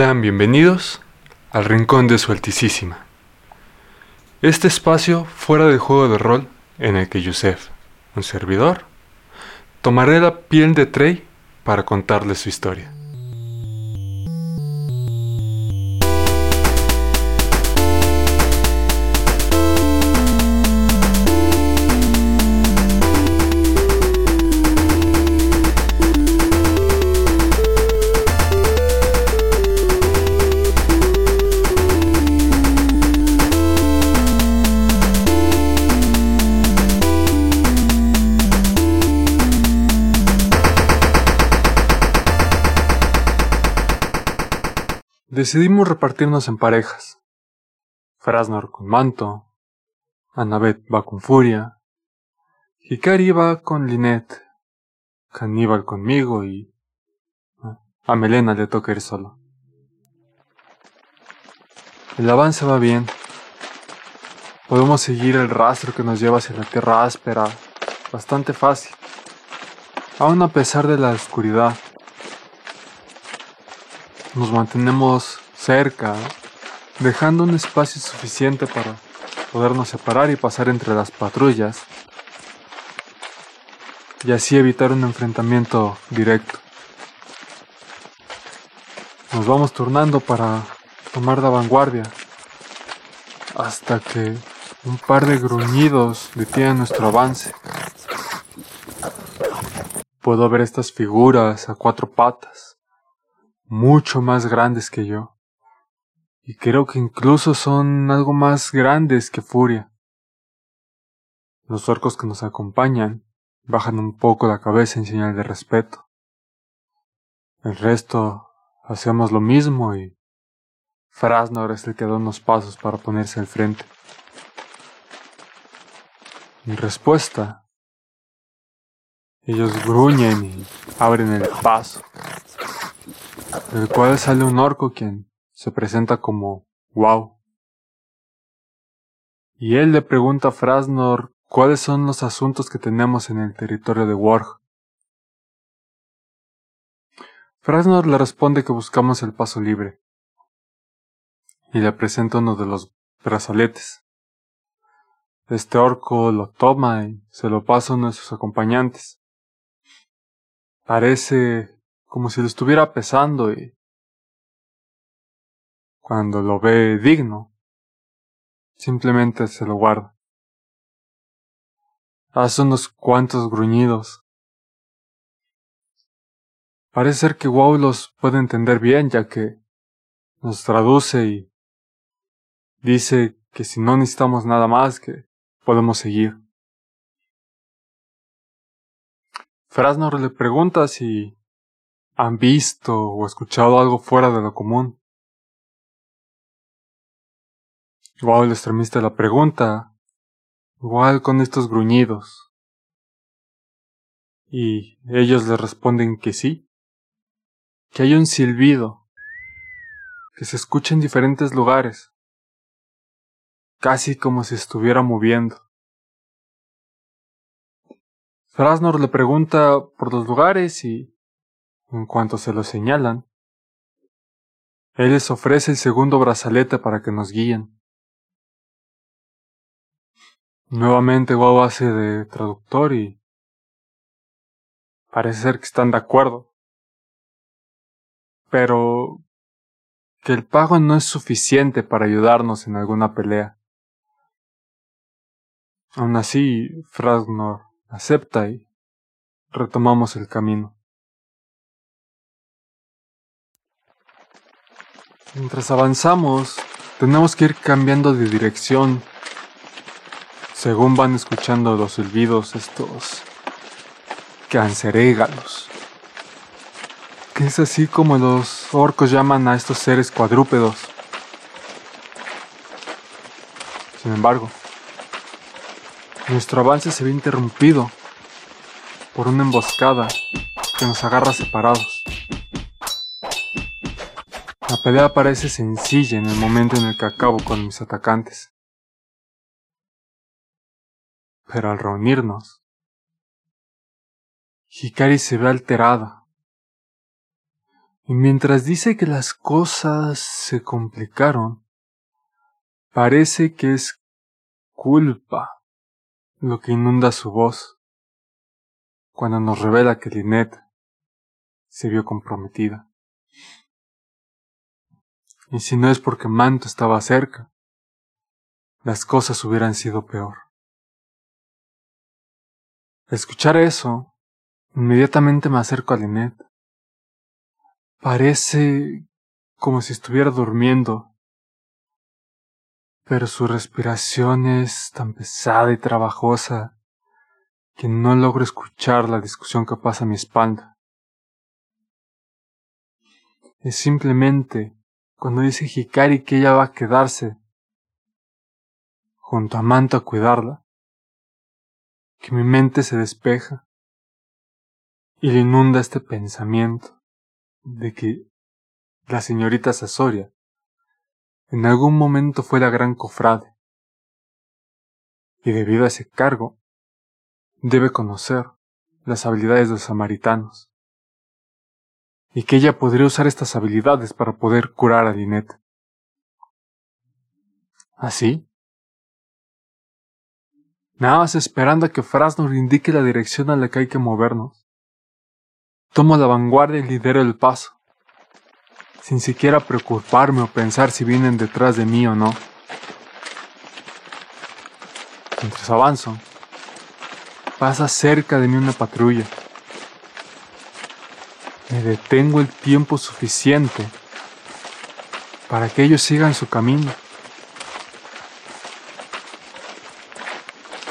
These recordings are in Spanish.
Sean bienvenidos al Rincón de Su Altísima. Este espacio fuera del juego de rol en el que Yusef, un servidor, tomaré la piel de Trey para contarles su historia. Decidimos repartirnos en parejas. Frasnor con Manto, Annabeth va con Furia, Hikari va con Linet, Caníbal conmigo y a Melena le toca ir solo. El avance va bien. Podemos seguir el rastro que nos lleva hacia la tierra áspera bastante fácil, aun a pesar de la oscuridad nos mantenemos cerca, dejando un espacio suficiente para podernos separar y pasar entre las patrullas, y así evitar un enfrentamiento directo. Nos vamos turnando para tomar la vanguardia, hasta que un par de gruñidos detienen nuestro avance. Puedo ver estas figuras a cuatro patas mucho más grandes que yo. Y creo que incluso son algo más grandes que Furia. Los orcos que nos acompañan bajan un poco la cabeza en señal de respeto. El resto hacemos lo mismo y Frasnor es el que da unos pasos para ponerse al frente. En respuesta, ellos gruñen y abren el paso del cual sale un orco quien se presenta como Wow. Y él le pregunta a Frasnor cuáles son los asuntos que tenemos en el territorio de Warg. Frasnor le responde que buscamos el paso libre y le presenta uno de los brazaletes. Este orco lo toma y se lo pasa a uno de sus acompañantes. Parece como si lo estuviera pesando y cuando lo ve digno, simplemente se lo guarda. Hace unos cuantos gruñidos. Parece ser que Wow los puede entender bien ya que nos traduce y dice que si no necesitamos nada más que podemos seguir. Frasnor le pregunta si han visto o escuchado algo fuera de lo común. Igual el extremista la pregunta, igual con estos gruñidos. Y ellos le responden que sí, que hay un silbido, que se escucha en diferentes lugares, casi como si estuviera moviendo. Frasnor le pregunta por los lugares y en cuanto se lo señalan, Él les ofrece el segundo brazalete para que nos guíen. Nuevamente Guau hace de traductor y parece ser que están de acuerdo. Pero que el pago no es suficiente para ayudarnos en alguna pelea. Aun así, Frasnor acepta y retomamos el camino. Mientras avanzamos, tenemos que ir cambiando de dirección según van escuchando los silbidos estos cancerégalos. Que es así como los orcos llaman a estos seres cuadrúpedos. Sin embargo, nuestro avance se ve interrumpido por una emboscada que nos agarra separados. La pelea parece sencilla en el momento en el que acabo con mis atacantes. Pero al reunirnos, Hikari se ve alterada. Y mientras dice que las cosas se complicaron, parece que es culpa lo que inunda su voz cuando nos revela que Lynette se vio comprometida. Y si no es porque Manto estaba cerca, las cosas hubieran sido peor. Al escuchar eso, inmediatamente me acerco a Lynette. Parece como si estuviera durmiendo, pero su respiración es tan pesada y trabajosa que no logro escuchar la discusión que pasa a mi espalda. Es simplemente cuando dice Hikari que ella va a quedarse junto a Manto a cuidarla, que mi mente se despeja y le inunda este pensamiento de que la señorita Sasoria en algún momento fue la gran cofrade y debido a ese cargo debe conocer las habilidades de los samaritanos y que ella podría usar estas habilidades para poder curar a Lynette. ¿Así? Nada más esperando a que Fras nos indique la dirección a la que hay que movernos. Tomo la vanguardia y lidero el paso, sin siquiera preocuparme o pensar si vienen detrás de mí o no. Mientras avanzo, pasa cerca de mí una patrulla. Me detengo el tiempo suficiente para que ellos sigan su camino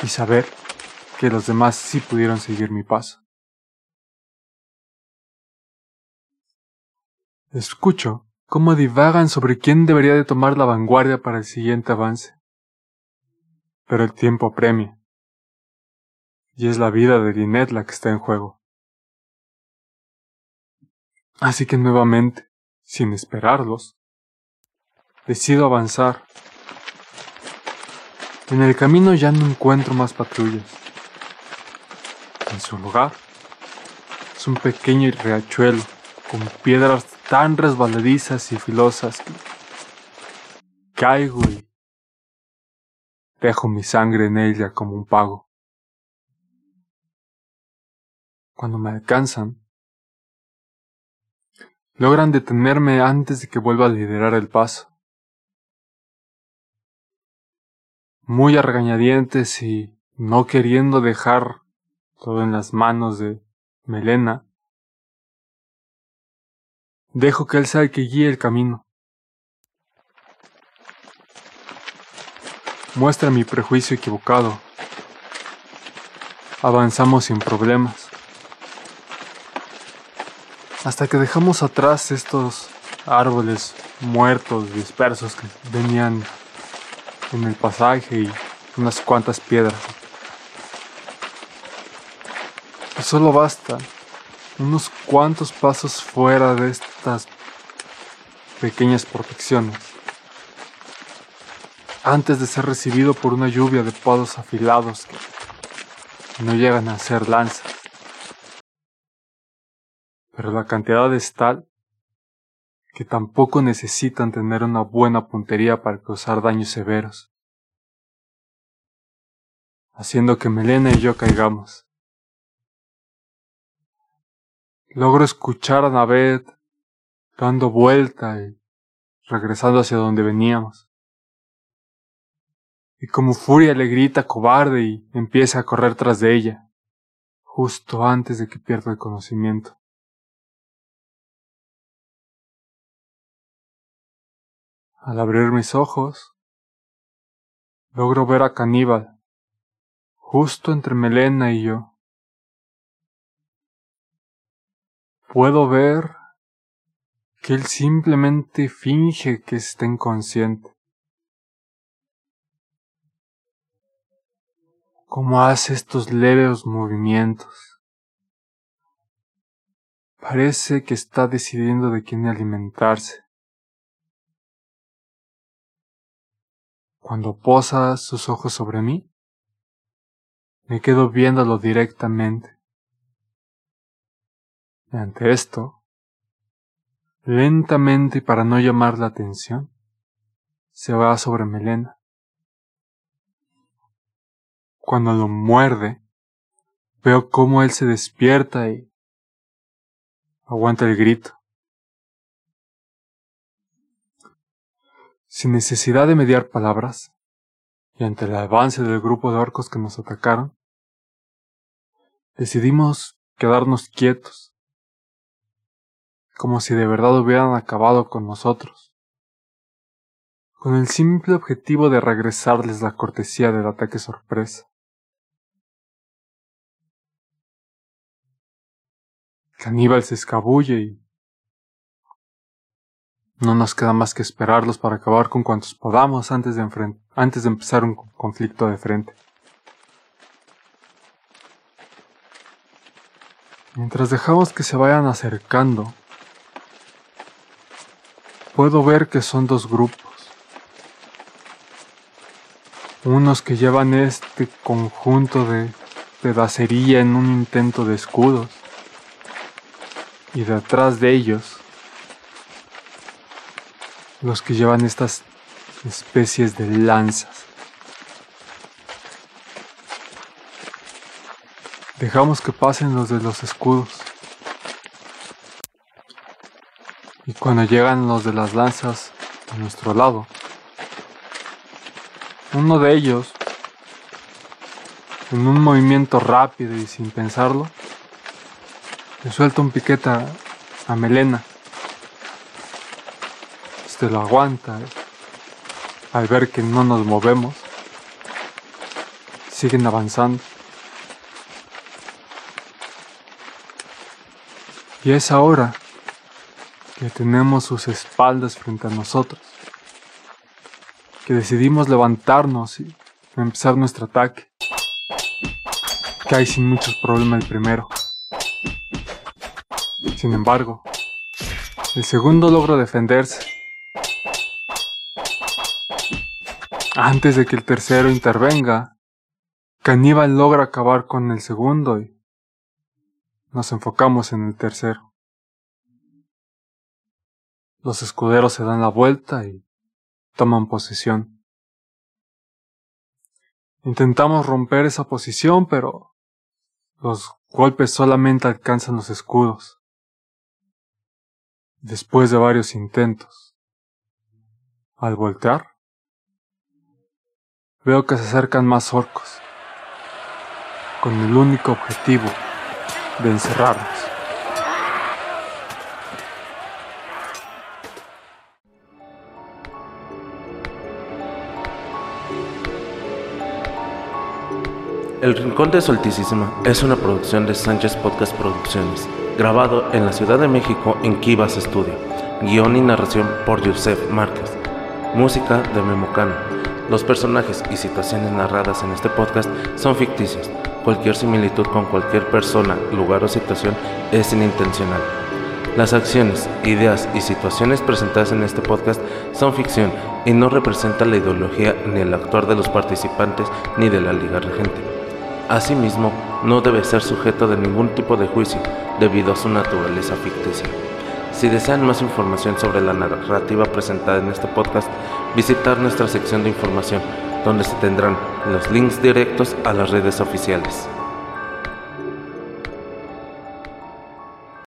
y saber que los demás sí pudieron seguir mi paso. Escucho cómo divagan sobre quién debería de tomar la vanguardia para el siguiente avance. Pero el tiempo apremia. Y es la vida de Lynette la que está en juego. Así que nuevamente, sin esperarlos, decido avanzar. En el camino ya no encuentro más patrullas. En su lugar, es un pequeño riachuelo con piedras tan resbaladizas y filosas que caigo y dejo mi sangre en ella como un pago. Cuando me alcanzan, logran detenerme antes de que vuelva a liderar el paso. Muy a y no queriendo dejar todo en las manos de Melena, Dejo que Él sea el que guíe el camino. Muestra mi prejuicio equivocado. Avanzamos sin problemas. Hasta que dejamos atrás estos árboles muertos, dispersos que venían en el pasaje y unas cuantas piedras. Y solo basta unos cuantos pasos fuera de estas pequeñas protecciones, antes de ser recibido por una lluvia de palos afilados que no llegan a ser lanzas. Pero la cantidad es tal que tampoco necesitan tener una buena puntería para causar daños severos, haciendo que Melena y yo caigamos. Logro escuchar a Naved dando vuelta y regresando hacia donde veníamos. Y como furia le grita cobarde y empieza a correr tras de ella, justo antes de que pierda el conocimiento. Al abrir mis ojos, logro ver a Caníbal, justo entre Melena y yo. Puedo ver que él simplemente finge que está inconsciente. Como hace estos leves movimientos. Parece que está decidiendo de quién alimentarse. Cuando posa sus ojos sobre mí, me quedo viéndolo directamente. Ante esto, Lentamente y para no llamar la atención, se va sobre Melena. Cuando lo muerde, veo cómo él se despierta y aguanta el grito. Sin necesidad de mediar palabras, y ante el avance del grupo de orcos que nos atacaron, decidimos quedarnos quietos, como si de verdad hubieran acabado con nosotros, con el simple objetivo de regresarles la cortesía del ataque sorpresa. Caníbal se escabulle y no nos queda más que esperarlos para acabar con cuantos podamos antes de, antes de empezar un conflicto de frente. Mientras dejamos que se vayan acercando, puedo ver que son dos grupos. Unos que llevan este conjunto de pedacería en un intento de escudos y detrás de ellos los que llevan estas especies de lanzas. Dejamos que pasen los de los escudos. Y cuando llegan los de las lanzas a nuestro lado, uno de ellos, en un movimiento rápido y sin pensarlo, le suelta un piquete a, Melena. Este lo aguanta. Al ver que no nos movemos, siguen avanzando. Y es ahora que tenemos sus espaldas frente a nosotros, que decidimos levantarnos y empezar nuestro ataque. Cae sin muchos problemas el primero. Sin embargo, el segundo logra defenderse. Antes de que el tercero intervenga, Caníbal logra acabar con el segundo y nos enfocamos en el tercero. Los escuderos se dan la vuelta y toman posición. Intentamos romper esa posición, pero los golpes solamente alcanzan los escudos. Después de varios intentos, al voltear, veo que se acercan más orcos, con el único objetivo de encerrarnos. El Rincón de Solticísima es una producción de Sánchez Podcast Producciones grabado en la Ciudad de México en Kivas Studio. Guión y narración por Yusef Márquez. Música de Memocano. Los personajes y situaciones narradas en este podcast son ficticios. Cualquier similitud con cualquier persona, lugar o situación es inintencional. Las acciones, ideas y situaciones presentadas en este podcast son ficción y no representan la ideología ni el actuar de los participantes ni de la liga regente. Asimismo, no debe ser sujeto de ningún tipo de juicio debido a su naturaleza ficticia. Si desean más información sobre la narrativa presentada en este podcast, visitar nuestra sección de información, donde se tendrán los links directos a las redes oficiales.